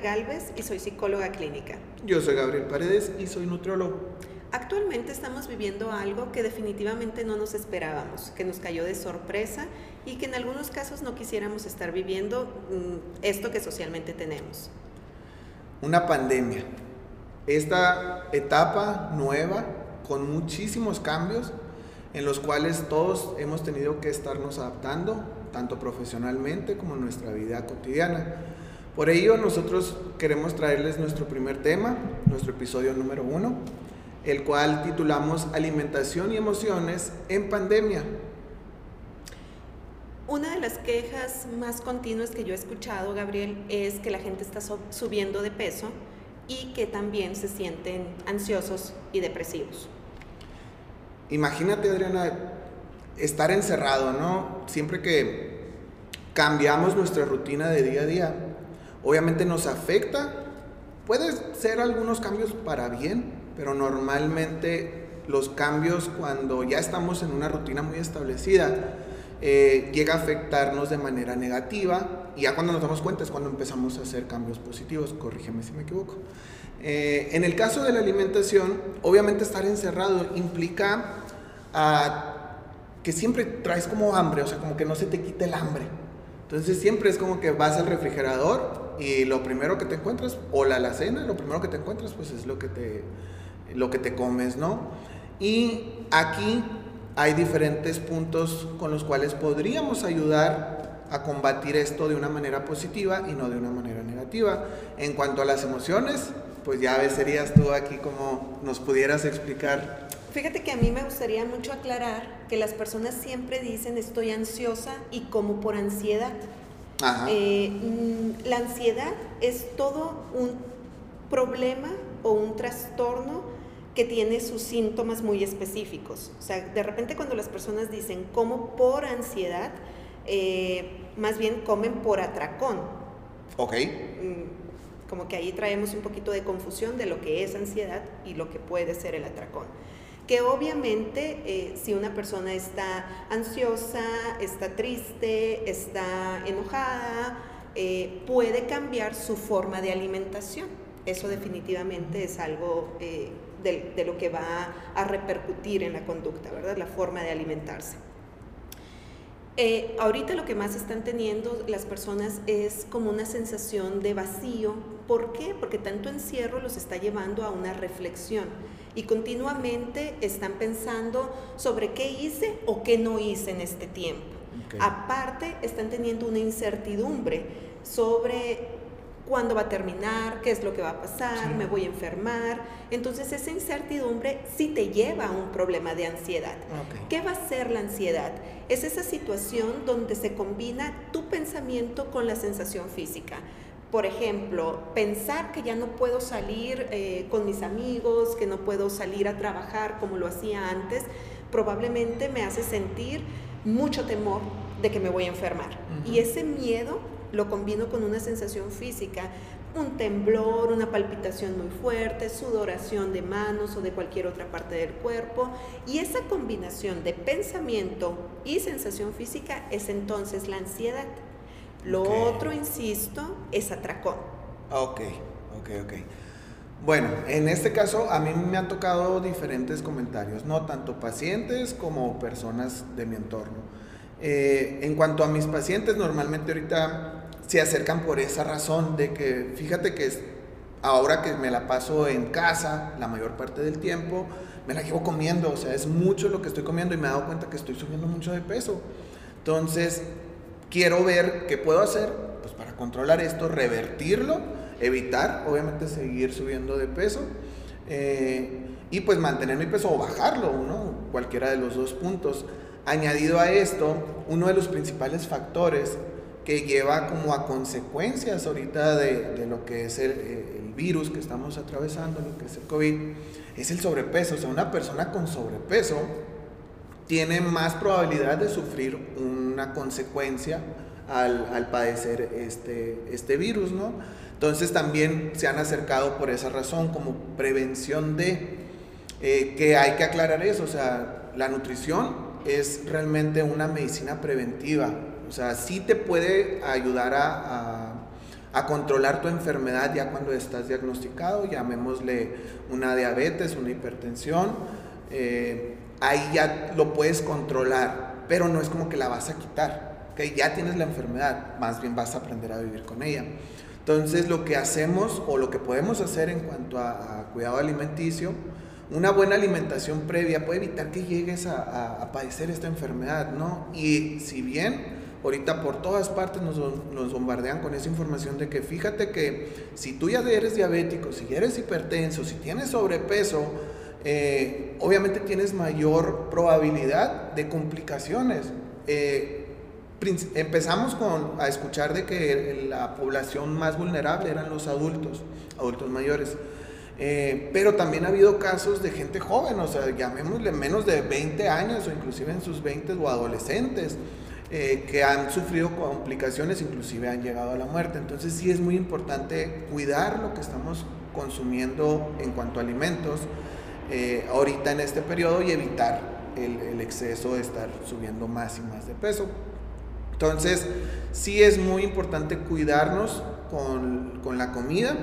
Galvez y soy psicóloga clínica. Yo soy Gabriel Paredes y soy nutriólogo. Actualmente estamos viviendo algo que definitivamente no nos esperábamos, que nos cayó de sorpresa y que en algunos casos no quisiéramos estar viviendo mm, esto que socialmente tenemos. Una pandemia. Esta etapa nueva con muchísimos cambios en los cuales todos hemos tenido que estarnos adaptando, tanto profesionalmente como en nuestra vida cotidiana. Por ello, nosotros queremos traerles nuestro primer tema, nuestro episodio número uno, el cual titulamos Alimentación y emociones en pandemia. Una de las quejas más continuas que yo he escuchado, Gabriel, es que la gente está subiendo de peso y que también se sienten ansiosos y depresivos. Imagínate, Adriana, estar encerrado, ¿no? Siempre que cambiamos nuestra rutina de día a día, obviamente nos afecta. Puede ser algunos cambios para bien, pero normalmente los cambios cuando ya estamos en una rutina muy establecida, eh, llega a afectarnos de manera negativa y ya cuando nos damos cuenta es cuando empezamos a hacer cambios positivos, corrígeme si me equivoco. Eh, en el caso de la alimentación, obviamente estar encerrado implica ah, que siempre traes como hambre, o sea, como que no se te quite el hambre. Entonces siempre es como que vas al refrigerador y lo primero que te encuentras, o la alacena, lo primero que te encuentras, pues es lo que te, lo que te comes, ¿no? Y aquí hay diferentes puntos con los cuales podríamos ayudar a combatir esto de una manera positiva y no de una manera negativa. En cuanto a las emociones, pues ya serías tú aquí como nos pudieras explicar. Fíjate que a mí me gustaría mucho aclarar que las personas siempre dicen estoy ansiosa y como por ansiedad. Eh, mm, la ansiedad es todo un problema o un trastorno que tiene sus síntomas muy específicos. O sea, de repente cuando las personas dicen como por ansiedad, eh, más bien comen por atracón. Ok. Mm, como que ahí traemos un poquito de confusión de lo que es ansiedad y lo que puede ser el atracón. Que obviamente eh, si una persona está ansiosa, está triste, está enojada, eh, puede cambiar su forma de alimentación. Eso definitivamente es algo de, lo que va a repercutir en la conducta, ¿verdad? La forma de alimentarse. Eh, ahorita lo que más están teniendo las personas es como una sensación de vacío. ¿Por qué? Porque tanto encierro los está llevando a una reflexión y continuamente están pensando sobre qué hice o qué no hice en este tiempo. Aparte, están teniendo una incertidumbre sobre cuándo va a terminar, qué es lo que va a pasar, me voy a enfermar. Entonces esa incertidumbre sí te lleva a un problema de ansiedad. ¿Qué va a ser la ansiedad? Es esa situación donde se combina tu pensamiento con la sensación física. Por ejemplo, pensar que ya no puedo salir eh, con mis amigos, que no puedo salir a trabajar como lo hacía antes, probablemente me hace sentir mucho temor de que me voy a enfermar. Y ese miedo lo combino con una sensación física, un temblor, una palpitación muy fuerte, sudoración de manos o de cualquier otra parte del cuerpo. Y esa combinación de pensamiento y sensación física es entonces la ansiedad. Lo otro, insisto, es atracón. Ok, ok, ok. Bueno, en este caso a mí me han tocado diferentes comentarios, no tanto pacientes como personas de mi entorno. Eh, en cuanto a mis pacientes, normalmente ahorita se acercan por esa razón de que, fíjate que ahora que me la paso en casa la mayor parte del tiempo, me la llevo comiendo, o sea, es mucho lo que estoy comiendo y me he dado cuenta que estoy subiendo mucho de peso. Entonces, quiero ver qué puedo hacer pues, para controlar esto, revertirlo, evitar, obviamente, seguir subiendo de peso. Eh, y pues mantener mi peso o bajarlo, ¿no? Cualquiera de los dos puntos. Añadido a esto, uno de los principales factores que lleva como a consecuencias ahorita de, lo que es el, virus que estamos atravesando, lo que es el COVID, es el sobrepeso. O sea, una persona con sobrepeso tiene más probabilidad de sufrir una consecuencia al, padecer este, este virus, ¿no? Entonces también se han acercado por esa razón como prevención de eh, que hay que aclarar eso, o sea, la nutrición es realmente una medicina preventiva, o sea, sí te puede ayudar a, a controlar tu enfermedad ya cuando estás diagnosticado, llamémosle una diabetes, una hipertensión, eh, ahí ya lo puedes controlar, pero no es como que la vas a quitar, que ya tienes la enfermedad, más bien vas a aprender a vivir con ella. Entonces lo que hacemos o lo que podemos hacer en cuanto a, cuidado alimenticio, una buena alimentación previa puede evitar que llegues a, padecer esta enfermedad, ¿no? Y si bien ahorita por todas partes nos, bombardean con esa información de que fíjate que si tú ya eres diabético, si eres hipertenso, si tienes sobrepeso, eh, obviamente tienes mayor probabilidad de complicaciones. Eh, empezamos con, a escuchar de que la población más vulnerable eran los adultos, adultos mayores. Eh, pero también ha habido casos de gente joven, o sea, llamémosle menos de 20 años o inclusive en sus 20 o adolescentes, que han sufrido complicaciones, inclusive han llegado a la muerte. Entonces sí es muy importante cuidar lo que estamos consumiendo en cuanto a alimentos eh, ahorita en este periodo y evitar el, exceso de estar subiendo más y más de peso. Entonces sí es muy importante cuidarnos con, la comida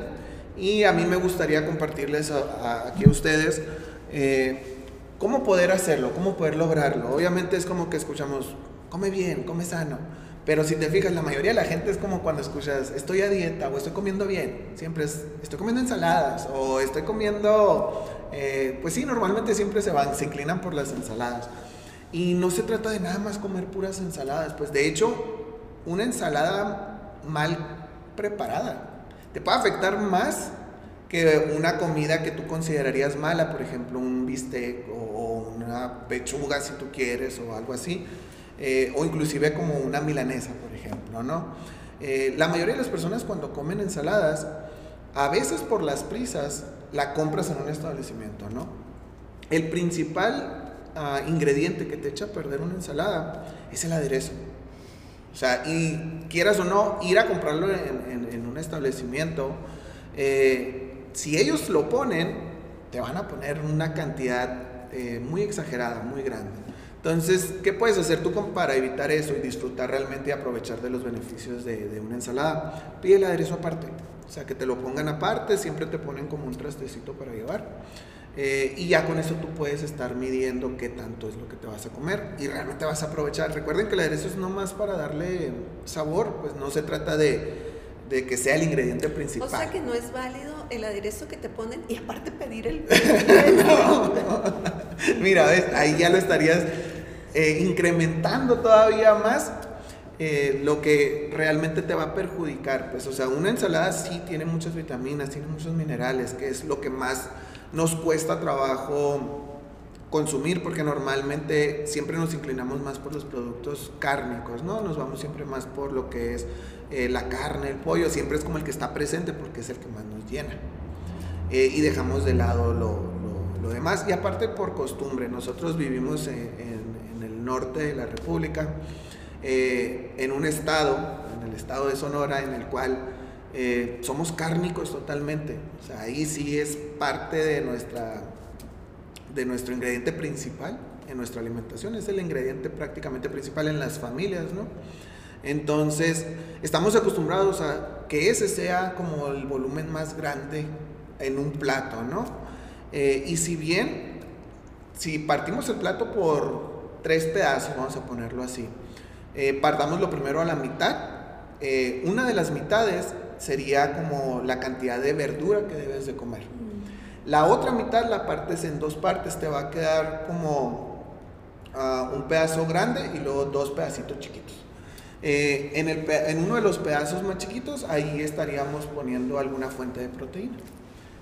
y a mí me gustaría compartirles aquí a ustedes eh, cómo poder hacerlo, cómo poder lograrlo. Obviamente es como que escuchamos come bien, come sano. Pero si te fijas, la mayoría de la gente es como cuando escuchas, estoy a dieta o estoy comiendo bien. Siempre es, estoy comiendo ensaladas o estoy comiendo, eh, pues sí, normalmente siempre se van, se inclinan por las ensaladas. Y no se trata de nada más comer puras ensaladas. Pues de hecho, una ensalada mal preparada te puede afectar más que una comida que tú considerarías mala, por ejemplo, un bistec o una pechuga si tú quieres o algo así eh, o inclusive como una milanesa, por ejemplo, ¿no? Eh, la mayoría de las personas cuando comen ensaladas, a veces por las prisas, la compras en un establecimiento, ¿no? El principal ah, ingrediente que te echa a perder una ensalada es el aderezo. O sea, y quieras o no, ir a comprarlo en, un establecimiento, eh, si ellos lo ponen, te van a poner una cantidad muy exagerada, muy grande. Entonces, ¿qué puedes hacer tú para evitar eso y disfrutar realmente y aprovechar de los beneficios de, una ensalada? Pide el aderezo aparte, o sea, que te lo pongan aparte, siempre te ponen como un trastecito para llevar. Eh, y ya con eso tú puedes estar midiendo qué tanto es lo que te vas a comer y realmente vas a aprovechar. Recuerden que el aderezo es no más para darle sabor, pues no se trata de, de que sea el ingrediente principal. O sea que no es válido el aderezo que te ponen y aparte pedir el... Mira, ahí ya lo estarías eh, incrementando todavía más eh, lo que realmente te va a perjudicar. Pues, o sea, una ensalada sí tiene muchas vitaminas, tiene muchos minerales, que es lo que más nos cuesta trabajo consumir, porque normalmente siempre nos inclinamos más por los productos cárnicos, ¿no? Nos vamos siempre más por lo que es eh, la carne, el pollo, siempre es como el que está presente porque es el que más nos llena. y dejamos de lado lo, demás. Y aparte por costumbre, nosotros vivimos en norte de la República, eh, en un estado, en el estado de Sonora, en el cual eh, somos cárnicos totalmente. O sea, ahí sí es parte de, nuestra, de nuestro ingrediente principal en nuestra alimentación, es el ingrediente prácticamente principal en las familias, ¿no? Entonces, estamos acostumbrados a que ese sea como el volumen más grande en un plato, ¿no? Eh, y si bien, si partimos el plato por tres pedazos, vamos a ponerlo así. Eh, partamos lo primero a la mitad. Eh, una de las mitades sería como la cantidad de verdura que debes de comer. Mm. La otra mitad la partes en dos partes, te va a quedar como ah, un pedazo grande y luego dos pedacitos chiquitos. Eh, en, el, en uno de los pedazos más chiquitos, ahí estaríamos poniendo alguna fuente de proteína.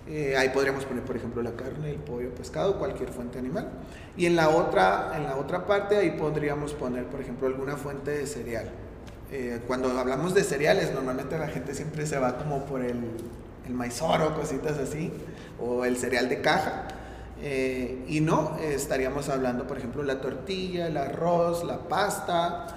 Eh, ahí podríamos poner, por ejemplo, la carne, el pollo, pescado, cualquier fuente animal. Y en la otra, en la otra parte, ahí podríamos poner, por ejemplo, alguna fuente de cereal. Eh, cuando hablamos de cereales, normalmente la gente siempre se va como por el, el maizoro, cositas así, o el cereal de caja. Eh, y no, estaríamos hablando, por ejemplo, la tortilla, el arroz, la pasta,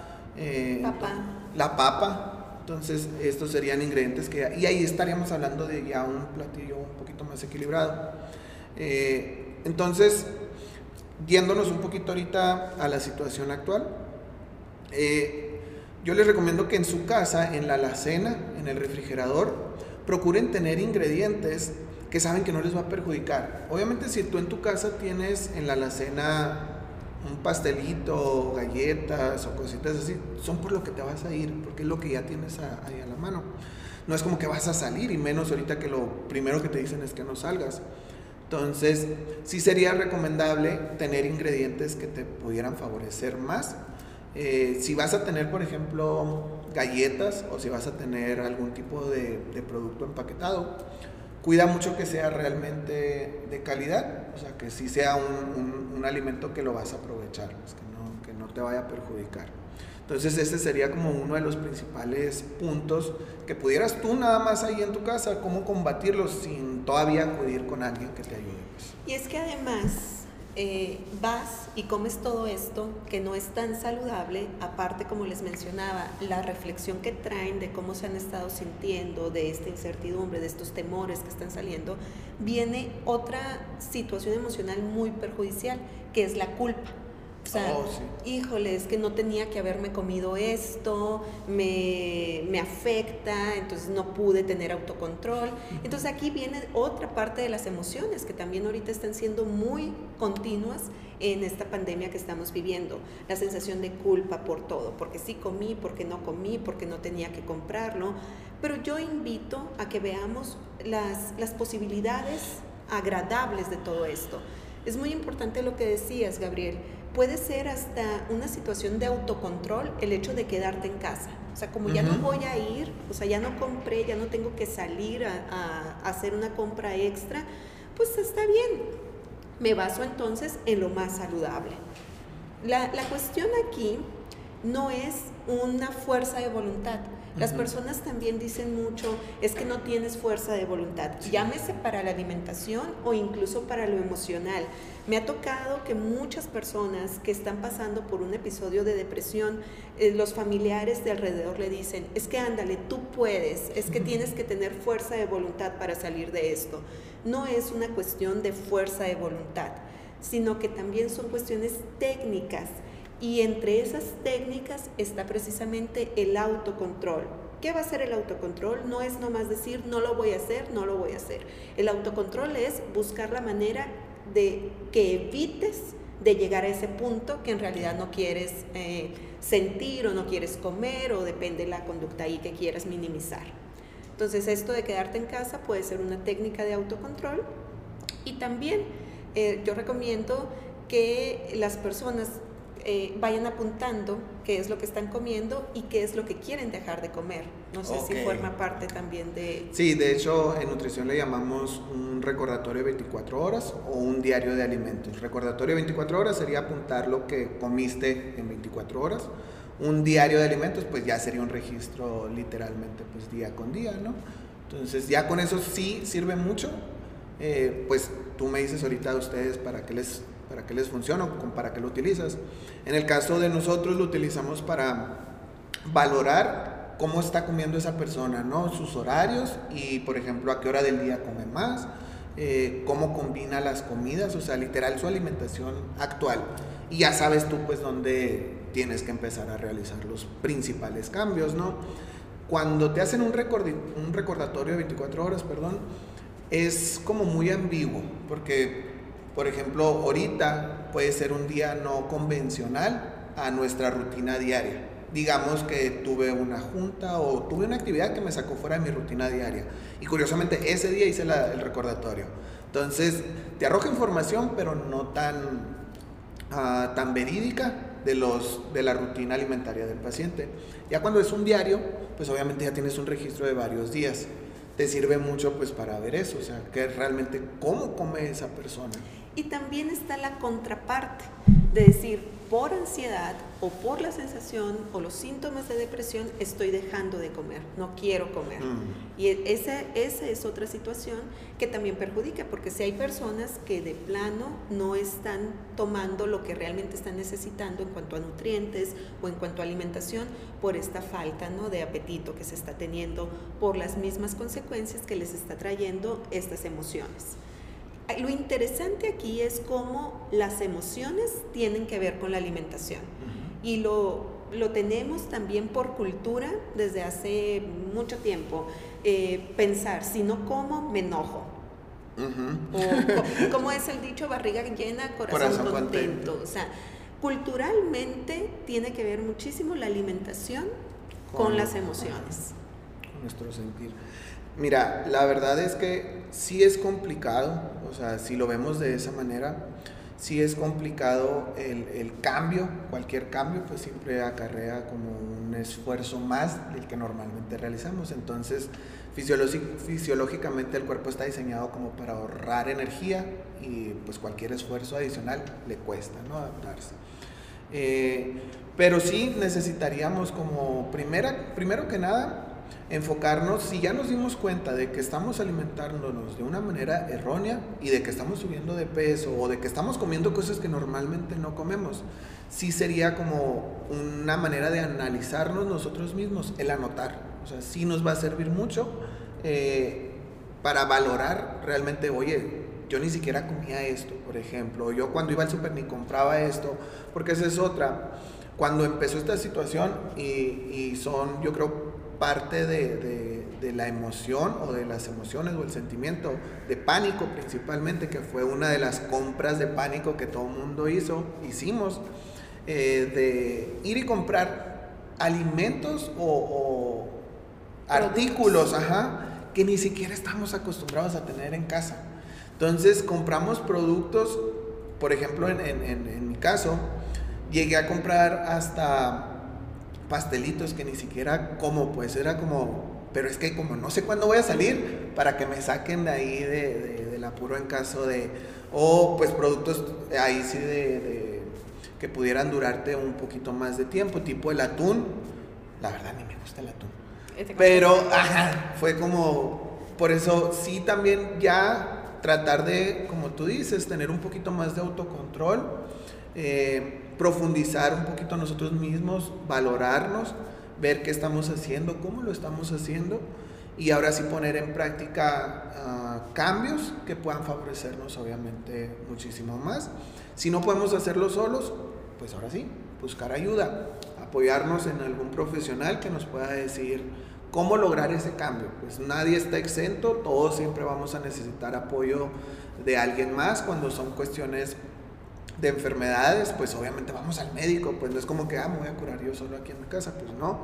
la papa, entonces, estos serían ingredientes que... Y ahí estaríamos hablando de ya un platillo un poquito más equilibrado. Eh, entonces, yéndonos un poquito ahorita a la situación actual, eh, yo les recomiendo que en su casa, en la alacena, en el refrigerador, procuren tener ingredientes que saben que no les va a perjudicar. Obviamente si tú en tu casa tienes en la alacena un pastelito, galletas o cositas así, son por lo que te vas a ir, porque es lo que ya tienes ahí a la mano. No es como que vas a salir, y menos ahorita que lo primero que te dicen es que no salgas. Entonces, sí sería recomendable tener ingredientes que te pudieran favorecer más. Eh, si vas a tener, por ejemplo, galletas o si vas a tener algún tipo de, producto empaquetado, cuida mucho que sea realmente de calidad, o sea, que sí sea un, un, alimento que lo vas a aprovechar, pues, que, no, que no te vaya a perjudicar. Entonces ese sería como uno de los principales puntos que pudieras tú nada más ahí en tu casa, cómo combatirlos sin todavía acudir con alguien que te ayude. Pues. Y es que además eh, vas y comes todo esto que no es tan saludable, aparte como les mencionaba, la reflexión que traen de cómo se han estado sintiendo, de esta incertidumbre, de estos temores que están saliendo, viene otra situación emocional muy perjudicial, que es la culpa. O sea, oh, híjole, es que no tenía que haberme comido esto, me, me, afecta, entonces no pude tener autocontrol. Entonces aquí viene otra parte de las emociones que también ahorita están siendo muy continuas en esta pandemia que estamos viviendo. La sensación de culpa por todo, porque sí comí, porque no comí, porque no tenía que comprarlo. Pero yo invito a que veamos las, las posibilidades agradables de todo esto. Es muy importante lo que decías, Gabriel puede ser hasta una situación de autocontrol el hecho de quedarte en casa. O sea, como ya no voy a ir, o sea, ya no compré, ya no tengo que salir a, hacer una compra extra, pues está bien. Me baso entonces en lo más saludable. La, la cuestión aquí no es una fuerza de voluntad, las personas también dicen mucho, es que no tienes fuerza de voluntad, llámese para la alimentación o incluso para lo emocional. Me ha tocado que muchas personas que están pasando por un episodio de depresión, eh, los familiares de alrededor le dicen, es que ándale, tú puedes, es que tienes que tener fuerza de voluntad para salir de esto. No es una cuestión de fuerza de voluntad, sino que también son cuestiones técnicas y entre esas técnicas está precisamente el autocontrol. ¿Qué va a ser el autocontrol? No es nomás decir no lo voy a hacer, no lo voy a hacer. El autocontrol es buscar la manera de que evites de llegar a ese punto que en realidad no quieres eh, sentir o no quieres comer o depende de la conducta ahí que quieras minimizar. Entonces esto de quedarte en casa puede ser una técnica de autocontrol y también eh, yo recomiendo que las personas eh, vayan apuntando qué es lo que están comiendo y qué es lo que quieren dejar de comer. No sé si forma parte también de... Sí, de hecho en nutrición le llamamos un recordatorio de 24 horas o un diario de alimentos. Recordatorio de 24 horas sería apuntar lo que comiste en 24 horas. Un diario de alimentos pues ya sería un registro literalmente pues día con día, ¿no? Entonces ya con eso sí sirve mucho. Eh, pues tú me dices ahorita a ustedes para qué les para qué les funciona o para qué lo utilizas. En el caso de nosotros lo utilizamos para valorar cómo está comiendo esa persona, ¿no? Sus horarios y, por ejemplo, a qué hora del día come más, eh, cómo combina las comidas, o sea, literal su alimentación actual. Y ya sabes tú, pues, dónde tienes que empezar a realizar los principales cambios, ¿no? Cuando te hacen un, un recordatorio de 24 horas, perdón, es como muy ambiguo, porque por ejemplo, ahorita puede ser un día no convencional a nuestra rutina diaria. Digamos que tuve una junta o tuve una actividad que me sacó fuera de mi rutina diaria. Y curiosamente ese día hice el recordatorio. Entonces, te arroja información, pero no tan, ah, tan verídica de, los, de la rutina alimentaria del paciente. Ya cuando es un diario, pues obviamente ya tienes un registro de varios días. Te sirve mucho pues para ver eso, o sea, que realmente cómo come esa persona. Y también está la contraparte de decir, por ansiedad o por la sensación o los síntomas de depresión estoy dejando de comer, no quiero comer. Mm. Y esa, esa es otra situación que también perjudica, porque si hay personas que de plano no están tomando lo que realmente están necesitando en cuanto a nutrientes o en cuanto a alimentación por esta falta ¿no? de apetito que se está teniendo por las mismas consecuencias que les está trayendo estas emociones lo interesante aquí es cómo las emociones tienen que ver con la alimentación. Y lo, lo tenemos también por cultura desde hace mucho tiempo. Eh, pensar, si no como, me enojo. o, como es el dicho, barriga llena, corazón, contento. O sea, culturalmente tiene que ver muchísimo la alimentación con, las emociones. Con nuestro sentir. Mira, la verdad es que sí es complicado, o sea, si lo vemos de esa manera, sí es complicado el, cambio, cualquier cambio pues siempre acarrea como un esfuerzo más del que normalmente realizamos. Entonces, fisiológicamente el cuerpo está diseñado como para ahorrar energía y pues cualquier esfuerzo adicional le cuesta, ¿no? Adaptarse. Eh, pero sí necesitaríamos como primera, primero que nada, enfocarnos, si ya nos dimos cuenta de que estamos alimentándonos de una manera errónea y de que estamos subiendo de peso o de que estamos comiendo cosas que normalmente no comemos, sí sería como una manera de analizarnos nosotros mismos, el anotar. O sea, sí nos va a servir mucho eh, para valorar realmente, oye, yo ni siquiera comía esto, por ejemplo, yo cuando iba al super ni compraba esto, porque esa es otra. Cuando empezó esta situación y, y son, yo creo, parte de, la emoción o de las emociones o el sentimiento de pánico principalmente, que fue una de las compras de pánico que todo el mundo hizo, hicimos, eh, de ir y comprar alimentos o, artículos, ajá, que ni siquiera estamos acostumbrados a tener en casa. Entonces compramos productos, por ejemplo, en, en mi caso, llegué a comprar hasta pastelitos que ni siquiera como, pues era como, pero es que como no sé cuándo voy a salir para que me saquen de ahí de, del apuro en caso de, o pues productos ahí sí de, que pudieran durarte un poquito más de tiempo, tipo el atún, la verdad ni me gusta el atún, pero ajá, fue como, por eso sí también ya tratar de, como tú dices, tener un poquito más de autocontrol. Eh, profundizar un poquito nosotros mismos, valorarnos, ver qué estamos haciendo, cómo lo estamos haciendo y ahora sí poner en práctica ah, cambios que puedan favorecernos obviamente muchísimo más. Si no podemos hacerlo solos, pues ahora sí, buscar ayuda, apoyarnos en algún profesional que nos pueda decir cómo lograr ese cambio. Pues nadie está exento, todos siempre vamos a necesitar apoyo de alguien más cuando son cuestiones de enfermedades, pues obviamente vamos al médico, pues no es como que, ah, me voy a curar yo solo aquí en mi casa, pues no.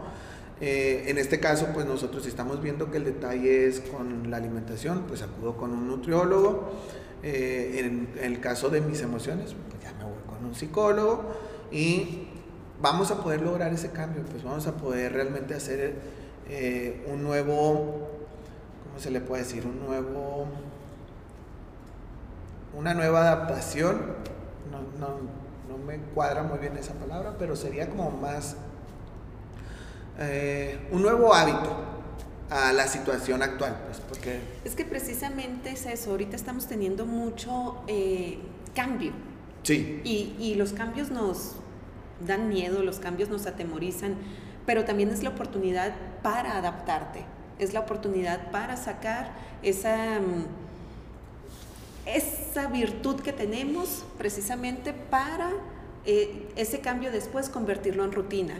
Eh, en este caso, pues nosotros estamos viendo que el detalle es con la alimentación, pues acudo con un nutriólogo. Eh, en, el caso de mis emociones, pues ya me voy con un psicólogo y vamos a poder lograr ese cambio, pues vamos a poder realmente hacer eh, un nuevo, ¿cómo se le puede decir? Un nuevo, una nueva adaptación no, no, me cuadra muy bien esa palabra, pero sería como más eh, un nuevo hábito a la situación actual, pues, porque... Es que precisamente es eso, ahorita estamos teniendo mucho eh, cambio. Sí. Y, y los cambios nos dan miedo, los cambios nos atemorizan, pero también es la oportunidad para adaptarte, es la oportunidad para sacar esa mm, esa virtud que tenemos precisamente para eh, ese cambio después convertirlo en rutina.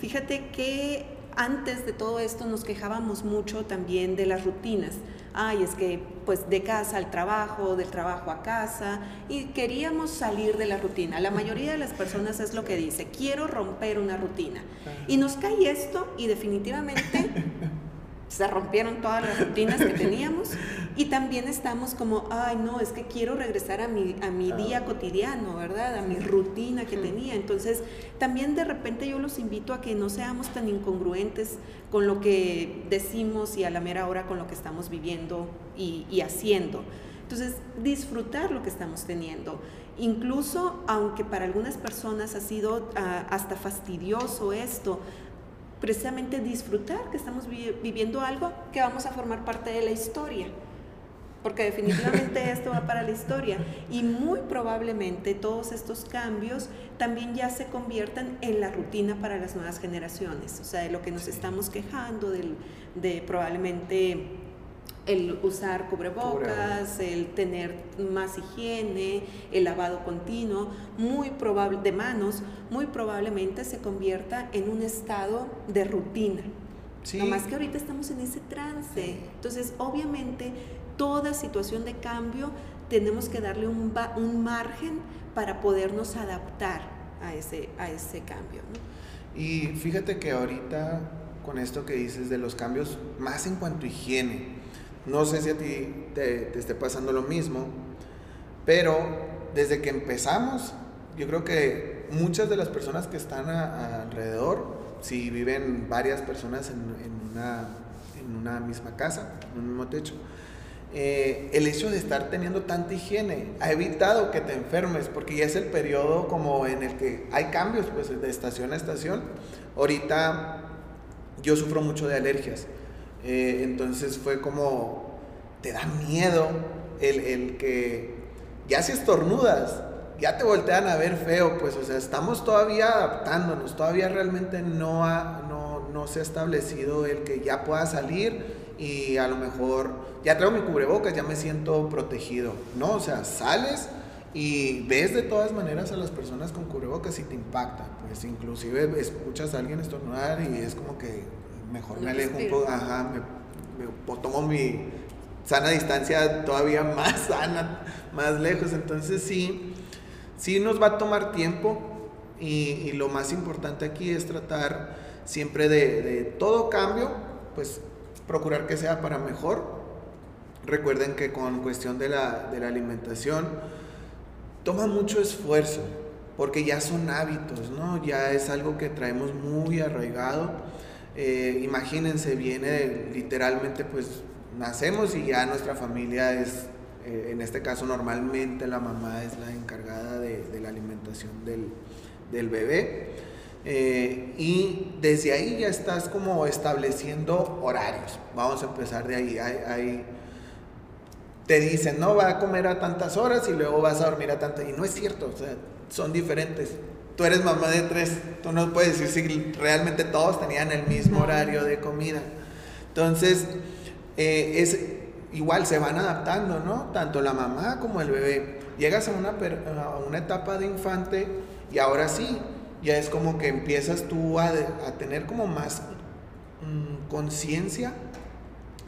Fíjate que antes de todo esto nos quejábamos mucho también de las rutinas. Ay, es que pues de casa al trabajo, del trabajo a casa, y queríamos salir de la rutina. La mayoría de las personas es lo que dice, quiero romper una rutina. Y nos cae esto y definitivamente se rompieron todas las rutinas que teníamos y también estamos como, ay no, es que quiero regresar a mi, a mi día cotidiano, ¿verdad? A mi rutina que tenía. Entonces, también de repente yo los invito a que no seamos tan incongruentes con lo que decimos y a la mera hora con lo que estamos viviendo y, haciendo. Entonces, disfrutar lo que estamos teniendo. Incluso, aunque para algunas personas ha sido ah, hasta fastidioso esto, precisamente disfrutar que estamos viviendo algo que vamos a formar parte de la historia. Porque definitivamente esto va para la historia. Y muy probablemente todos estos cambios también ya se conviertan en la rutina para las nuevas generaciones. O sea, de lo que nos estamos quejando, del, de probablemente el usar cubrebocas, el tener más higiene, el lavado continuo, muy probable de manos, muy probablemente se convierta en un estado de rutina. Sí. No más que ahorita estamos en ese trance. Entonces, obviamente, toda situación de cambio tenemos que darle un, un margen para podernos adaptar a ese, a ese cambio. Y fíjate que ahorita con esto que dices de los cambios, más en cuanto a higiene, no sé si a ti te, esté pasando lo mismo, pero desde que empezamos, yo creo que muchas de las personas que están alrededor, si viven varias personas en, una, en una misma casa, en un mismo techo, eh, el hecho de estar teniendo tanta higiene ha evitado que te enfermes, porque ya es el periodo como en el que hay cambios pues, de estación a estación. Ahorita yo sufro mucho de alergias, eh, entonces fue como, te da miedo el, el, que ya si estornudas, ya te voltean a ver feo, pues, o sea, estamos todavía adaptándonos, todavía realmente no, no, no se ha establecido el que ya pueda salir y a lo mejor ya traigo mi cubrebocas, ya me siento protegido. No, o sea, sales y ves de todas maneras a las personas con cubrebocas y te impacta. Pues inclusive escuchas a alguien estornudar y es como que mejor me alejo un poco, ajá, me, tomo mi sana distancia todavía más sana, más lejos. Entonces sí, sí nos va a tomar tiempo y, lo más importante aquí es tratar siempre de, de todo cambio, pues procurar que sea para mejor. Recuerden que con cuestión de la, de la alimentación, toma mucho esfuerzo, porque ya son hábitos, ¿no? Ya es algo que traemos muy arraigado. Eh, imagínense, viene literalmente, pues nacemos y ya nuestra familia es, eh, en este caso normalmente la mamá es la encargada de, la alimentación del, del bebé. Eh, y desde ahí ya estás como estableciendo horarios. Vamos a empezar de ahí. Hay, te dicen, no, va a comer a tantas horas y luego vas a dormir a tantas. Y no es cierto, o sea, son diferentes. Tú eres mamá de tres, tú no puedes decir si realmente todos tenían el mismo horario de comida. Entonces, eh, es igual, se van adaptando, ¿no? Tanto la mamá como el bebé. Llegas a una, a una etapa de infante y ahora sí, ya es como que empiezas tú a, tener como más mm, conciencia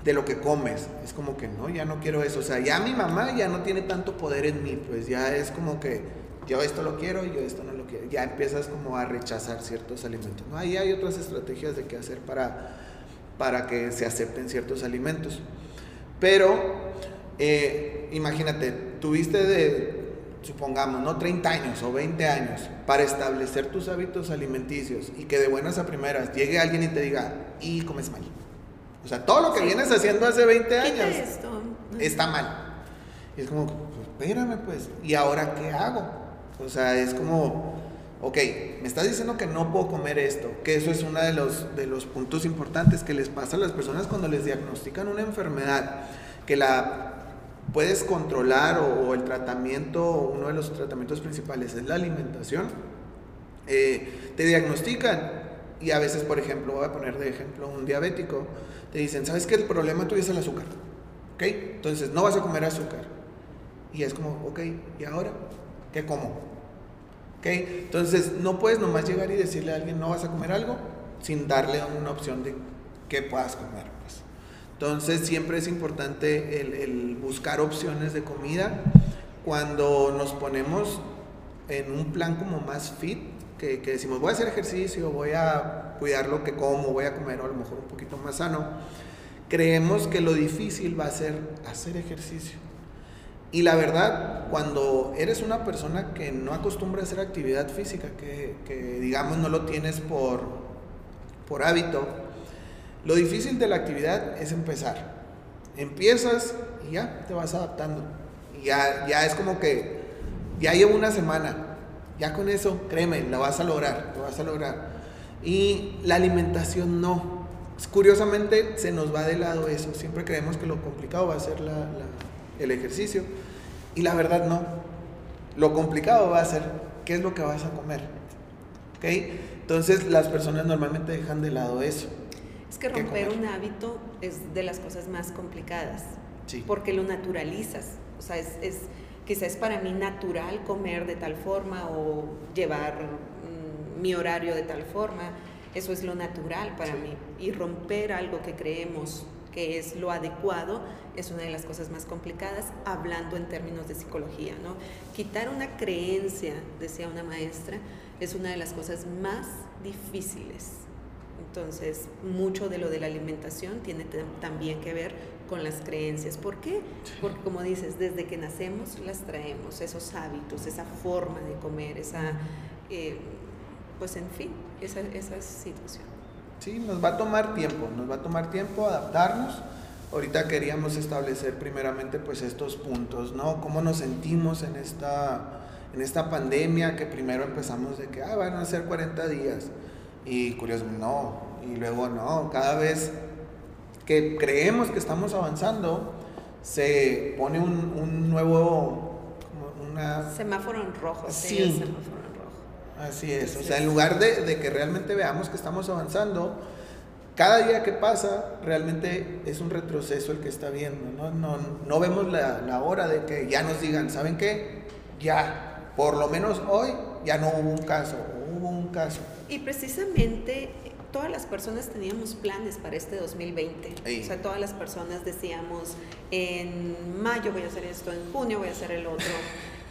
de lo que comes. Es como que no, ya no quiero eso. O sea, ya mi mamá ya no tiene tanto poder en mí, pues ya es como que yo esto lo quiero y yo esto no lo quiero. Ya empiezas como a rechazar ciertos alimentos. ¿no? Ahí hay otras estrategias de qué hacer para, para que se acepten ciertos alimentos. Pero eh, imagínate, tuviste de supongamos, no 30 años o 20 años, para establecer tus hábitos alimenticios y que de buenas a primeras llegue alguien y te diga, y comes mal. O sea, todo lo que vienes haciendo hace 20 años está mal. Y es como, pues, espérame pues, ¿y ahora qué hago? O sea, es como, ok, me estás diciendo que no puedo comer esto, que eso es uno de los, de los puntos importantes que les pasa a las personas cuando les diagnostican una enfermedad, que la puedes controlar o, el tratamiento, uno de los tratamientos principales es la alimentación, eh, te diagnostican y a veces, por ejemplo, voy a poner de ejemplo un diabético, te dicen, ¿sabes qué? El problema tuyo es el azúcar, ¿ok? Entonces no vas a comer azúcar. Y es como, ok, ¿y ahora? ¿Qué como? ¿Ok? Entonces no puedes nomás llegar y decirle a alguien, no vas a comer algo, sin darle una opción de qué puedas comer. Entonces siempre es importante el, buscar opciones de comida. Cuando nos ponemos en un plan como más fit, que, decimos voy a hacer ejercicio, voy a cuidar lo que como, voy a comer a lo mejor un poquito más sano, creemos que lo difícil va a ser hacer ejercicio. Y la verdad, cuando eres una persona que no acostumbra a hacer actividad física, que, que digamos no lo tienes por, por hábito, lo difícil de la actividad es empezar. Empiezas y ya te vas adaptando. Y ya, ya es como que ya llevo una semana. Ya con eso, créeme, la vas a lograr, lo vas a lograr. Y la alimentación no. Curiosamente se nos va de lado eso. Siempre creemos que lo complicado va a ser el ejercicio. Y la verdad no. Lo complicado va a ser qué es lo que vas a comer. ¿Ok? Entonces las personas normalmente dejan de lado eso. Es que romper un hábito es de las cosas más complicadas. Sí. Porque lo naturalizas. O sea, es, es quizás para mí natural comer de tal forma o llevar mm, mi horario de tal forma. Eso es lo natural para mí. Y romper algo que creemos que es lo adecuado, es una de las cosas más complicadas, hablando en términos de psicología, ¿no? Quitar una creencia, decía una maestra, es una de las cosas más difíciles. Entonces, mucho de lo de la alimentación tiene también que ver con las creencias. ¿Por qué? Porque como dices, desde que nacemos las traemos, esos hábitos, esa forma de comer, esa, eh, pues en fin, esa, esa situación. Sí, nos va a tomar tiempo, nos va a tomar tiempo adaptarnos. Ahorita queríamos establecer primeramente pues estos puntos, ¿no? ¿Cómo nos sentimos en esta, en esta pandemia que primero empezamos de que, ah, van a ser 40 días? Y curioso, no, y luego no, cada vez que creemos que estamos avanzando, se pone un, un nuevo, una... Semáforo en rojo. Sí, semáforo Así es, o sea, en lugar de, que realmente veamos que estamos avanzando, cada día que pasa realmente es un retroceso el que está viendo, ¿no? No, no vemos la, la, hora de que ya nos digan, ¿saben qué? Ya, por lo menos hoy ya no hubo un caso, hubo un caso. Y precisamente todas las personas teníamos planes para este 2020. O sea, todas las personas decíamos, en mayo voy a hacer esto, en junio voy a hacer el otro.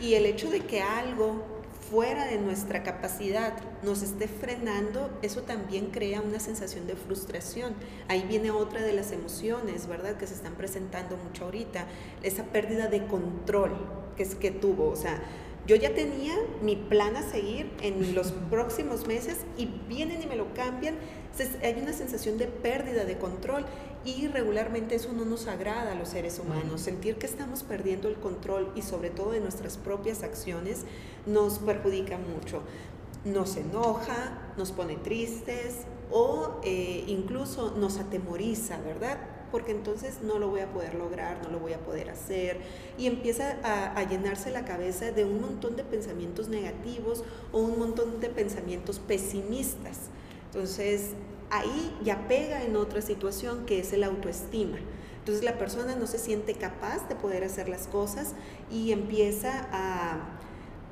Y el hecho de que algo fuera de nuestra capacidad nos esté frenando, eso también crea una sensación de frustración. Ahí viene otra de las emociones, ¿verdad? Que se están presentando mucho ahorita, esa pérdida de control que es que tuvo, o sea, yo ya tenía mi plan a seguir en los próximos meses y vienen y me lo cambian. Hay una sensación de pérdida de control y regularmente eso no nos agrada a los seres humanos. Sentir que estamos perdiendo el control y sobre todo de nuestras propias acciones nos perjudica mucho. Nos enoja, nos pone tristes o eh, incluso nos atemoriza, ¿verdad? porque entonces no lo voy a poder lograr, no lo voy a poder hacer. Y empieza a, llenarse la cabeza de un montón de pensamientos negativos o un montón de pensamientos pesimistas. Entonces ahí ya pega en otra situación que es el autoestima. Entonces la persona no se siente capaz de poder hacer las cosas y empieza a,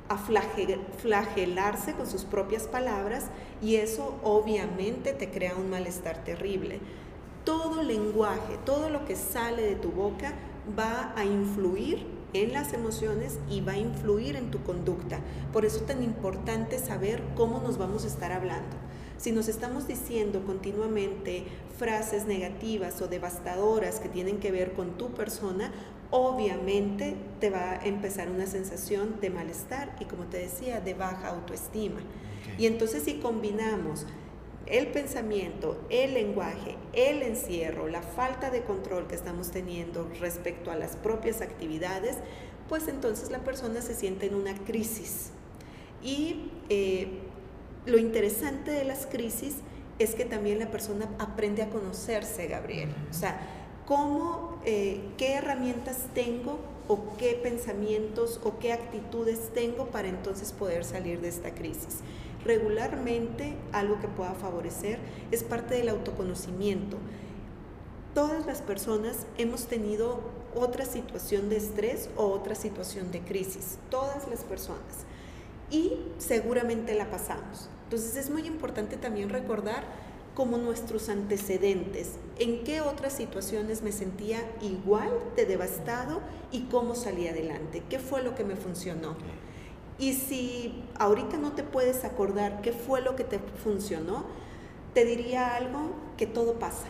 a flagelarse con sus propias palabras y eso obviamente te crea un malestar terrible todo lenguaje, todo lo que sale de tu boca va a influir en las emociones y va a influir en tu conducta. Por eso es tan importante saber cómo nos vamos a estar hablando. Si nos estamos diciendo continuamente frases negativas o devastadoras que tienen que ver con tu persona, obviamente te va a empezar una sensación de malestar y como te decía, de baja autoestima. Y entonces si combinamos el pensamiento, el lenguaje, el encierro, la falta de control que estamos teniendo respecto a las propias actividades, pues entonces la persona se siente en una crisis. Y eh, lo interesante de las crisis es que también la persona aprende a conocerse, Gabriel. O sea, cómo, eh, qué herramientas tengo o qué pensamientos o qué actitudes tengo para entonces poder salir de esta crisis regularmente algo que pueda favorecer es parte del autoconocimiento. Todas las personas hemos tenido otra situación de estrés o otra situación de crisis, todas las personas. Y seguramente la pasamos. Entonces es muy importante también recordar como nuestros antecedentes, en qué otras situaciones me sentía igual de devastado y cómo salí adelante, qué fue lo que me funcionó. Y si ahorita no te puedes acordar qué fue lo que te funcionó, te diría algo que todo pasa.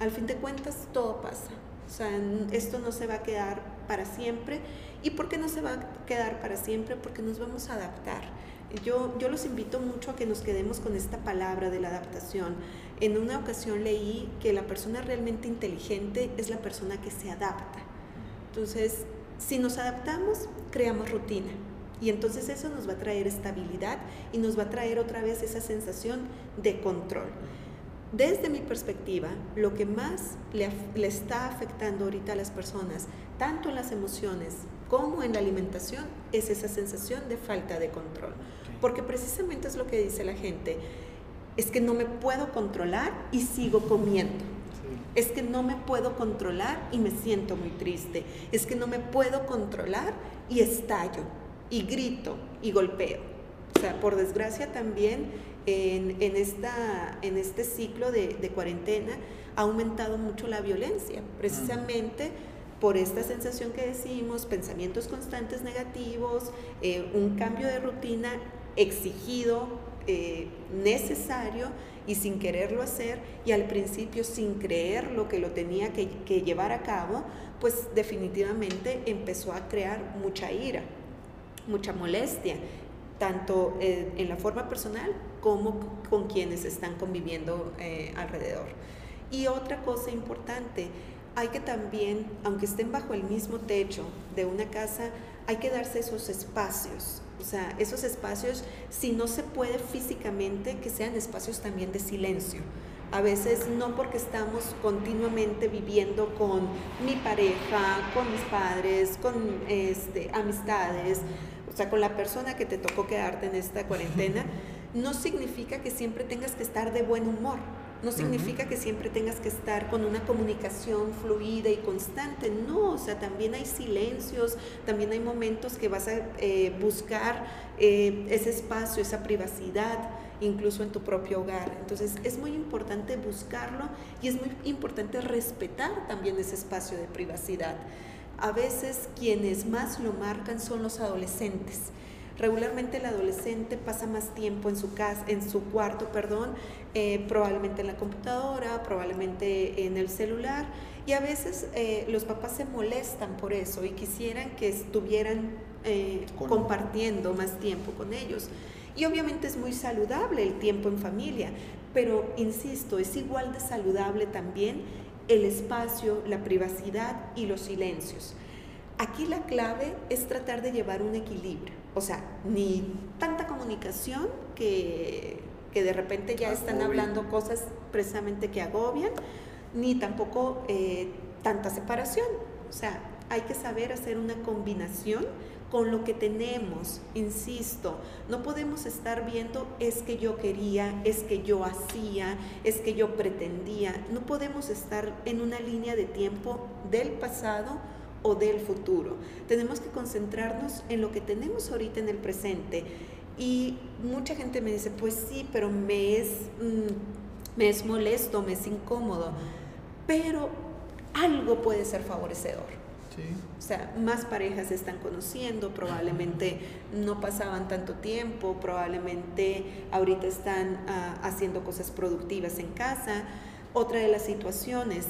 Al fin de cuentas, todo pasa. O sea, esto no se va a quedar para siempre. ¿Y por qué no se va a quedar para siempre? Porque nos vamos a adaptar. Yo, los invito mucho a que nos quedemos con esta palabra de la adaptación. En una ocasión leí que la persona realmente inteligente es la persona que se adapta. Entonces, si nos adaptamos, creamos rutina. Y entonces eso nos va a traer estabilidad y nos va a traer otra vez esa sensación de control. Desde mi perspectiva, lo que más le, está afectando ahorita a las personas, tanto en las emociones como en la alimentación, es esa sensación de falta de control. Porque precisamente es lo que dice la gente. es que no me puedo controlar y sigo comiendo. Es que no me puedo controlar y me siento muy triste. Es que no me puedo controlar y estallo y grito y golpeo. O sea, por desgracia también en, esta, en este ciclo de, cuarentena ha aumentado mucho la violencia, precisamente por esta sensación que decimos, pensamientos constantes negativos, eh, un cambio de rutina exigido, eh, necesario y sin quererlo hacer y al principio sin creer lo que lo tenía que, llevar a cabo, pues definitivamente empezó a crear mucha ira, mucha molestia, tanto eh, en la forma personal como con quienes están conviviendo eh, alrededor. Y otra cosa importante, hay que también, aunque estén bajo el mismo techo de una casa, hay que darse esos espacios o sea, esos espacios, si no se puede físicamente, que sean espacios también de silencio. A veces no porque estamos continuamente viviendo con mi pareja, con mis padres, con este, amistades, o sea, con la persona que te tocó quedarte en esta cuarentena, no significa que siempre tengas que estar de buen humor. No significa que siempre tengas que estar con una comunicación fluida y constante. No, o sea, también hay silencios, también hay momentos que vas a eh, buscar eh, ese espacio, esa privacidad, incluso en tu propio hogar. Entonces, es muy importante buscarlo y es muy importante respetar también ese espacio de privacidad. A veces quienes más lo marcan son los adolescentes Regularmente el adolescente pasa más tiempo en su casa, en su cuarto, perdón, eh, probablemente en la computadora, probablemente en el celular, y a veces eh, los papás se molestan por eso y quisieran que estuvieran eh, compartiendo más tiempo con ellos. Y obviamente es muy saludable el tiempo en familia, pero insisto, es igual de saludable también el espacio, la privacidad y los silencios. Aquí la clave es tratar de llevar un equilibrio. O sea, ni tanta comunicación que, de repente ya están hablando cosas precisamente que agobian, ni tampoco eh, tanta separación. O sea, hay que saber hacer una combinación con lo que tenemos, insisto, no podemos estar viendo es que yo quería, es que yo hacía, es que yo pretendía, no podemos estar en una línea de tiempo del pasado o del futuro. Tenemos que concentrarnos en lo que tenemos ahorita en el presente. Y mucha gente me dice, pues sí, pero me es, mm, me es molesto, me es incómodo. Pero algo puede ser favorecedor. O sea, más parejas se están conociendo, probablemente no pasaban tanto tiempo, probablemente ahorita están ah, haciendo cosas productivas en casa. Otra de las situaciones,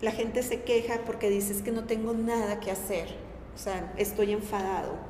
la gente se queja porque dices que no tengo nada que hacer, o sea, estoy enfadado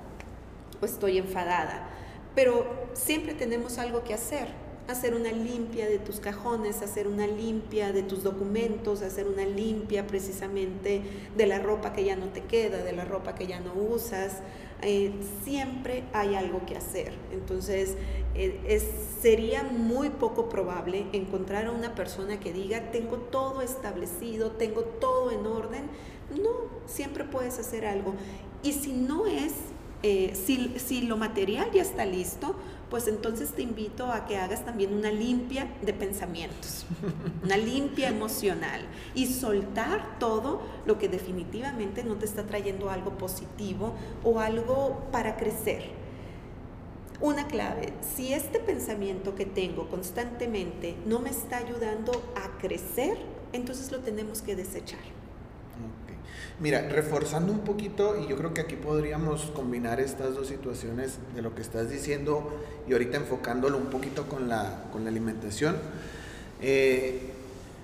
o estoy enfadada, pero siempre tenemos algo que hacer, hacer una limpia de tus cajones, hacer una limpia de tus documentos, hacer una limpia precisamente de la ropa que ya no te queda, de la ropa que ya no usas, eh, siempre hay algo que hacer. Entonces, eh, sería muy poco probable encontrar a una persona que diga, tengo todo establecido, tengo todo en orden. No, siempre puedes hacer algo. Y si no es, eh, si, si lo material ya está listo, pues entonces te invito a que hagas también una limpia de pensamientos, una limpia emocional y soltar todo lo que definitivamente no te está trayendo algo positivo o algo para crecer. Una clave, si este pensamiento que tengo constantemente no me está ayudando a crecer, entonces lo tenemos que desechar. Mira, reforzando un poquito, y yo creo que aquí podríamos combinar estas dos situaciones de lo que estás diciendo y ahorita enfocándolo un poquito con la, con la alimentación. Eh,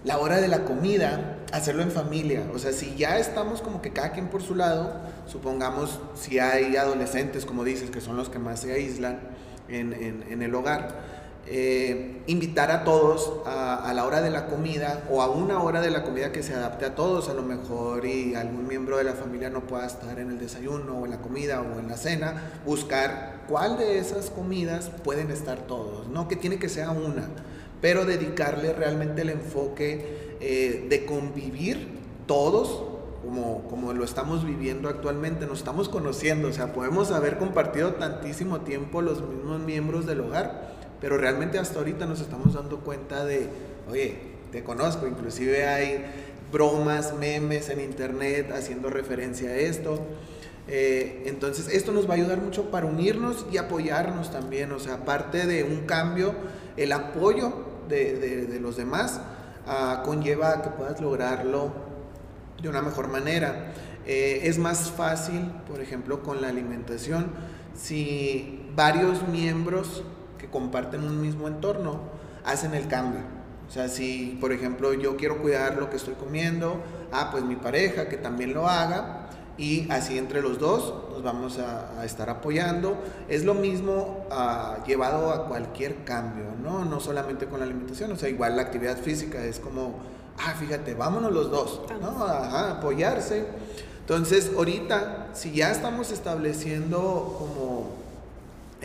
la hora de la comida, hacerlo en familia. O sea, si ya estamos como que cada quien por su lado, supongamos si hay adolescentes, como dices, que son los que más se aíslan en, en, en el hogar eh, invitar a todos a, la hora de la comida o a una hora de la comida que se adapte a todos, a lo mejor y algún miembro de la familia no pueda estar en el desayuno o en la comida o en la cena, buscar cuál de esas comidas pueden estar todos, no que tiene que ser una, pero dedicarle realmente el enfoque eh, de convivir todos como, como, lo estamos viviendo actualmente, nos estamos conociendo, o sea, podemos haber compartido tantísimo tiempo los mismos miembros del hogar, pero realmente hasta ahorita nos estamos dando cuenta de, oye, te conozco, inclusive hay bromas, memes en internet haciendo referencia a esto. Eh, entonces, esto nos va a ayudar mucho para unirnos y apoyarnos también. O sea, aparte de un cambio, el apoyo de, los demás ah, conlleva que puedas lograrlo de una mejor manera. Eh, es más fácil, por ejemplo, con la alimentación, si varios miembros que comparten un mismo entorno hacen el cambio. O sea, si, por ejemplo, yo quiero cuidar lo que estoy comiendo, ah, pues mi pareja que también lo haga, y así entre los dos nos vamos a, estar apoyando. Es lo mismo ah, llevado a cualquier cambio, ¿no? No solamente con la alimentación, o sea, igual la actividad física es como, ah, fíjate, vámonos los dos, ¿no? Ajá, apoyarse. Entonces, ahorita, si ya estamos estableciendo como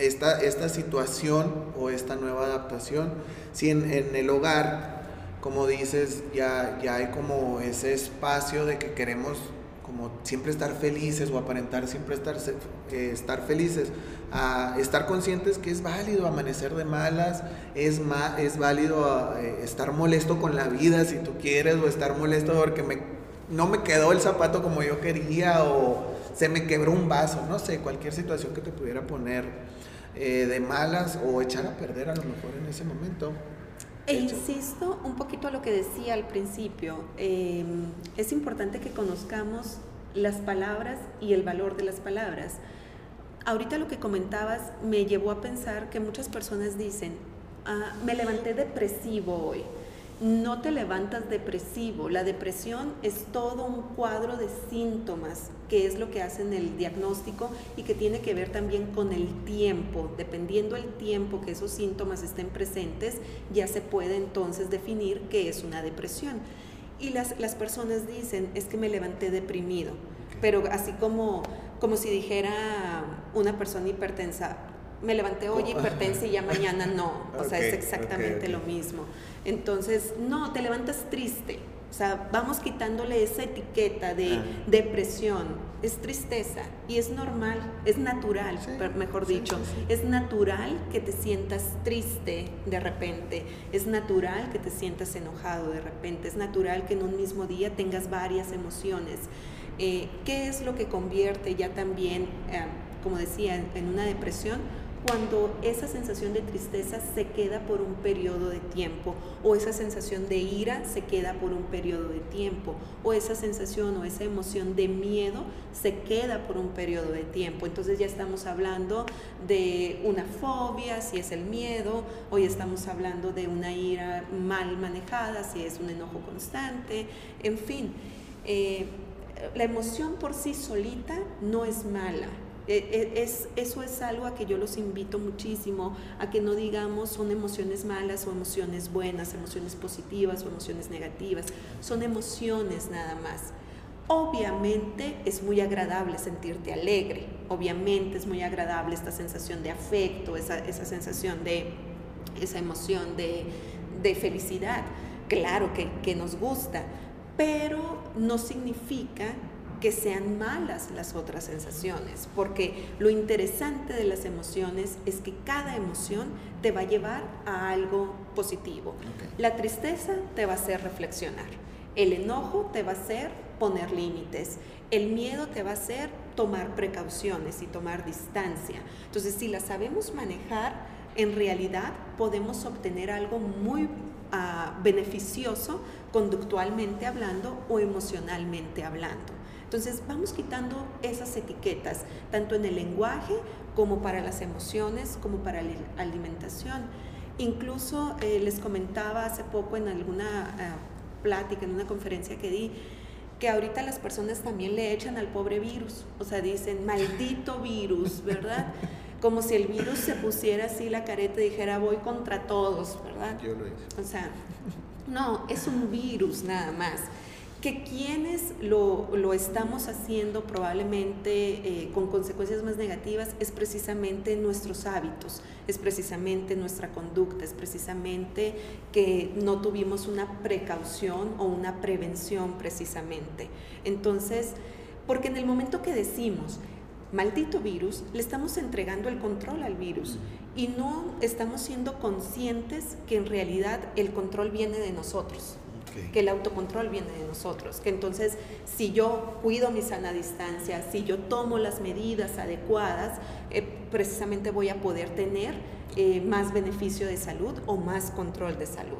esta, esta situación o esta nueva adaptación, si en, el hogar, como dices, ya, ya hay como ese espacio de que queremos como siempre estar felices o aparentar siempre estar, eh, estar felices, a estar conscientes que es válido amanecer de malas, es, es válido eh, estar molesto con la vida si tú quieres, o estar molesto porque me, no me quedó el zapato como yo quería, o se me quebró un vaso, no sé, cualquier situación que te pudiera poner eh, de malas o echar a perder a lo mejor en ese momento. E insisto un poquito a lo que decía al principio, em, es importante que conozcamos las palabras y el valor de las palabras. Ahorita lo que comentabas me llevó a pensar que muchas personas dicen, ah, me levanté depresivo hoy no te levantas depresivo. La depresión es todo un cuadro de síntomas, que es lo que hacen el diagnóstico y que tiene que ver también con el tiempo. Dependiendo el tiempo que esos síntomas estén presentes, ya se puede entonces definir qué es una depresión. Y las, las personas dicen, es que me levanté deprimido, pero así como, como si dijera una persona hipertensa, me levanté hoy hipertensa y ya mañana no. O sea, es exactamente lo mismo. Entonces, no, te levantas triste. O sea, vamos quitándole esa etiqueta de ah. depresión. Es tristeza y es normal, es natural, mejor dicho. es natural que te sientas triste de repente. Es natural que te sientas enojado de repente. Es natural que en un mismo día tengas varias emociones. Eh, ¿Qué es lo que convierte ya también, eh, como decía, en una depresión? Cuando esa sensación de tristeza se queda por un periodo de tiempo o esa sensación de ira se queda por un periodo de tiempo o esa sensación o esa emoción de miedo se queda por un periodo de tiempo. Entonces ya estamos hablando de una fobia, si es el miedo, hoy estamos hablando de una ira mal manejada, si es un enojo constante, en fin. Eh, la emoción por sí solita no es mala, es, eso es algo a que yo los invito muchísimo, a que no digamos son emociones malas o emociones buenas, emociones positivas o emociones negativas, son emociones nada más. Obviamente es muy agradable sentirte alegre, obviamente es muy agradable esta sensación de afecto, esa, esa sensación de, esa emoción de, de felicidad, claro que, que nos gusta, pero no significa que sean malas las otras sensaciones, porque lo interesante de las emociones es que cada emoción te va a llevar a algo positivo. La tristeza te va a hacer reflexionar, el enojo te va a hacer poner límites, el miedo te va a hacer tomar precauciones y tomar distancia. Entonces, si la sabemos manejar, en realidad podemos obtener algo muy ah, beneficioso conductualmente hablando o emocionalmente hablando. Entonces vamos quitando esas etiquetas, tanto en el lenguaje como para las emociones, como para la alimentación. Incluso eh, les comentaba hace poco en alguna eh, plática, en una conferencia que di, que ahorita las personas también le echan al pobre virus, o sea, dicen, maldito virus, ¿verdad? Como si el virus se pusiera así la careta y dijera, voy contra todos, ¿verdad? Yo lo hice. O sea, no, es un virus nada más que quienes lo, lo, estamos haciendo probablemente eh, con consecuencias más negativas es precisamente nuestros hábitos, es precisamente nuestra conducta, es precisamente que no tuvimos una precaución o una prevención precisamente. Entonces, porque en el momento que decimos, maldito virus, le estamos entregando el control al virus y no estamos siendo conscientes que en realidad el control viene de nosotros. Que el autocontrol viene de nosotros, que entonces si yo cuido mi sana distancia, si yo tomo las medidas adecuadas, eh, precisamente voy a poder tener eh, más beneficio de salud o más control de salud.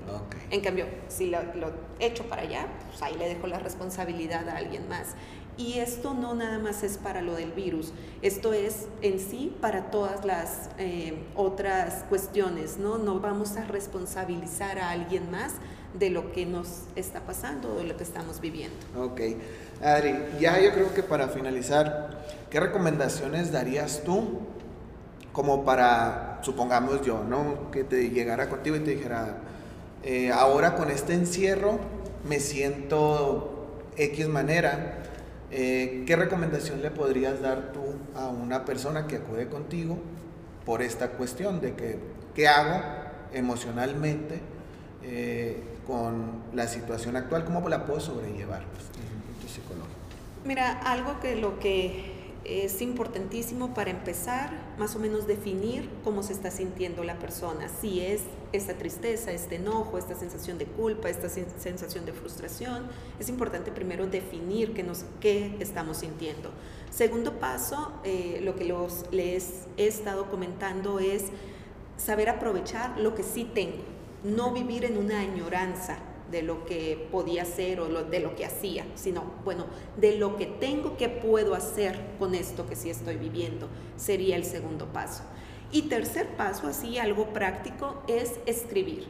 En cambio, si lo, lo echo para allá, pues ahí le dejo la responsabilidad a alguien más. Y esto no nada más es para lo del virus, esto es en sí para todas las eh, otras cuestiones, ¿no? No vamos a responsabilizar a alguien más de lo que nos está pasando o de lo que estamos viviendo. Ok. Adri, ya yo creo que para finalizar, ¿qué recomendaciones darías tú como para, supongamos yo, ¿no? Que te llegara contigo y te dijera, eh, ahora con este encierro me siento X manera, eh, ¿Qué recomendación le podrías dar tú a una persona que acude contigo por esta cuestión de que qué hago emocionalmente eh, con la situación actual? ¿Cómo la puedo sobrellevar pues, desde Mira, algo que lo que es importantísimo para empezar, más o menos definir cómo se está sintiendo la persona, si es esta tristeza, este enojo, esta sensación de culpa, esta sensación de frustración. Es importante primero definir qué, nos, qué estamos sintiendo. Segundo paso, eh, lo que los, les he estado comentando es saber aprovechar lo que sí tengo, no vivir en una añoranza de lo que podía hacer o de lo que hacía, sino, bueno, de lo que tengo que puedo hacer con esto que sí estoy viviendo, sería el segundo paso. Y tercer paso, así algo práctico, es escribir.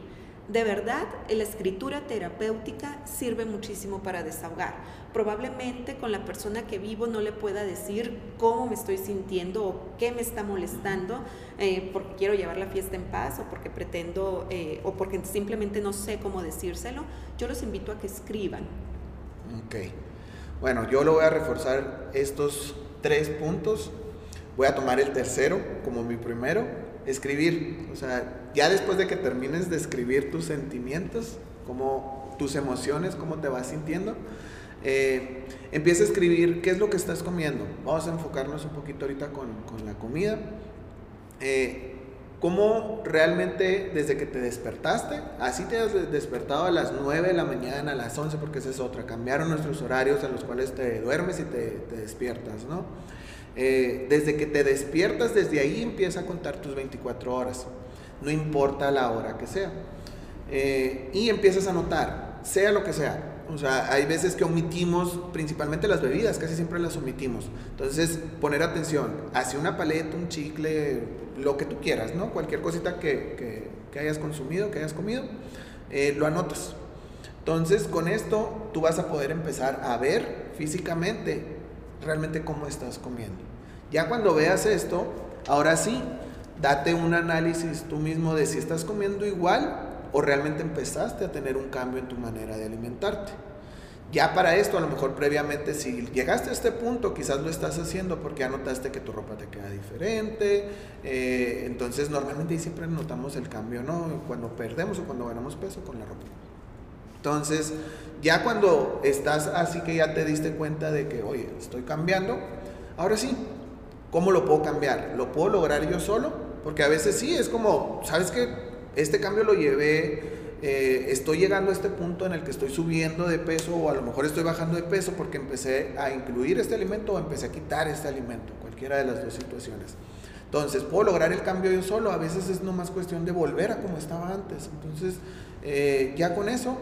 De verdad, la escritura terapéutica sirve muchísimo para desahogar. Probablemente con la persona que vivo no le pueda decir cómo me estoy sintiendo o qué me está molestando, eh, porque quiero llevar la fiesta en paz o porque pretendo eh, o porque simplemente no sé cómo decírselo. Yo los invito a que escriban. Ok. Bueno, yo lo voy a reforzar estos tres puntos. Voy a tomar el tercero como mi primero escribir. O sea, ya después de que termines de escribir tus sentimientos, como tus emociones, cómo te vas sintiendo, eh, empieza a escribir qué es lo que estás comiendo. Vamos a enfocarnos un poquito ahorita con, con la comida. Eh, ¿Cómo realmente desde que te despertaste, así te has despertado a las 9 de la mañana, a las 11, porque esa es otra, cambiaron nuestros horarios a los cuales te duermes y te, despiertas, ¿no? Eh, desde que te despiertas, desde ahí empieza a contar tus 24 horas, no importa la hora que sea. Eh, y empiezas a notar, sea lo que sea. O sea, hay veces que omitimos, principalmente las bebidas, casi siempre las omitimos. Entonces, poner atención hacia una paleta, un chicle, lo que tú quieras, ¿no? Cualquier cosita que, hayas consumido, que hayas comido, eh, lo anotas. Entonces, con esto tú vas a poder empezar a ver físicamente realmente cómo estás comiendo. Ya cuando veas esto, ahora sí, date un análisis tú mismo de si estás comiendo igual o realmente empezaste a tener un cambio en tu manera de alimentarte. Ya para esto, a lo mejor previamente, si llegaste a este punto, quizás lo estás haciendo porque ya notaste que tu ropa te queda diferente. Eh, entonces, normalmente siempre notamos el cambio, ¿no? Cuando perdemos o cuando ganamos peso con la ropa. Entonces, ya cuando estás así que ya te diste cuenta de que, oye, estoy cambiando, ahora sí, ¿cómo lo puedo cambiar? ¿Lo puedo lograr yo solo? Porque a veces sí, es como, ¿sabes qué? Este cambio lo llevé, eh, estoy llegando a este punto en el que estoy subiendo de peso o a lo mejor estoy bajando de peso porque empecé a incluir este alimento o empecé a quitar este alimento, cualquiera de las dos situaciones. Entonces, ¿puedo lograr el cambio yo solo? A veces es nomás cuestión de volver a como estaba antes. Entonces, eh, ya con eso,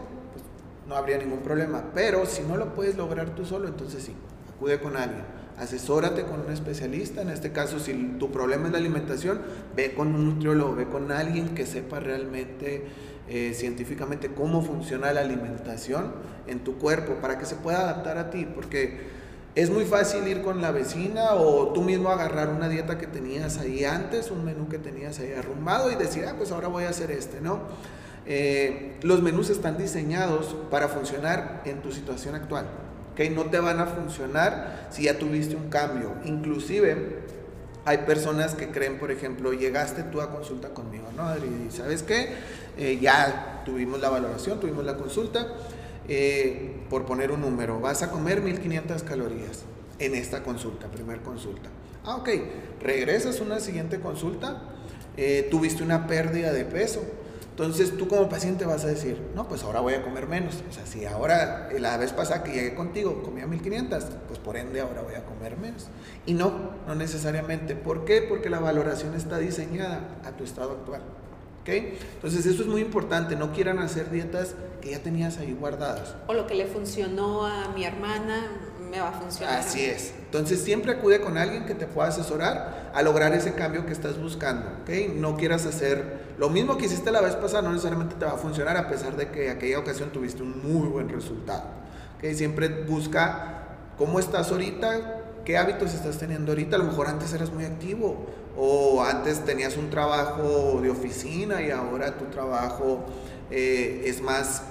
no habría ningún problema. Pero si no lo puedes lograr tú solo, entonces sí, acude con alguien. Asesórate con un especialista. En este caso, si tu problema es la alimentación, ve con un nutriólogo, ve con alguien que sepa realmente eh, científicamente cómo funciona la alimentación en tu cuerpo para que se pueda adaptar a ti. Porque es muy fácil ir con la vecina o tú mismo agarrar una dieta que tenías ahí antes, un menú que tenías ahí arrumbado y decir, ah, pues ahora voy a hacer este, ¿no? Eh, los menús están diseñados para funcionar en tu situación actual. No te van a funcionar si ya tuviste un cambio. Inclusive hay personas que creen, por ejemplo, llegaste tú a consulta conmigo, ¿no, Adri? ¿Sabes qué? Eh, ya tuvimos la valoración, tuvimos la consulta. Eh, por poner un número, vas a comer 1500 calorías en esta consulta, primer consulta. Ah, ok. Regresas a una siguiente consulta, eh, tuviste una pérdida de peso. Entonces tú como paciente vas a decir, no, pues ahora voy a comer menos. O sea, si ahora la vez pasada que llegué contigo comía 1500, pues por ende ahora voy a comer menos. Y no, no necesariamente. ¿Por qué? Porque la valoración está diseñada a tu estado actual. Entonces eso es muy importante, no quieran hacer dietas que ya tenías ahí guardadas. O lo que le funcionó a mi hermana me va a funcionar. Así es. Entonces siempre acude con alguien que te pueda asesorar a lograr ese cambio que estás buscando, ¿ok? No quieras hacer lo mismo que hiciste la vez pasada, no necesariamente te va a funcionar a pesar de que aquella ocasión tuviste un muy buen resultado, ¿ok? Siempre busca cómo estás ahorita, qué hábitos estás teniendo ahorita, a lo mejor antes eras muy activo o antes tenías un trabajo de oficina y ahora tu trabajo eh, es más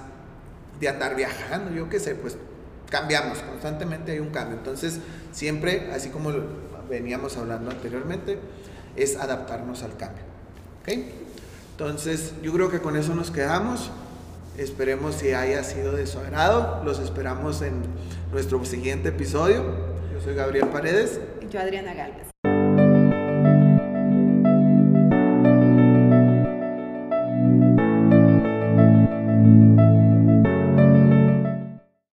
de andar viajando, yo qué sé, pues cambiamos, constantemente hay un cambio. Entonces, siempre, así como veníamos hablando anteriormente, es adaptarnos al cambio. ¿Ok? Entonces, yo creo que con eso nos quedamos. Esperemos si haya sido de su agrado. Los esperamos en nuestro siguiente episodio. Yo soy Gabriel Paredes. Y yo Adriana Galvez.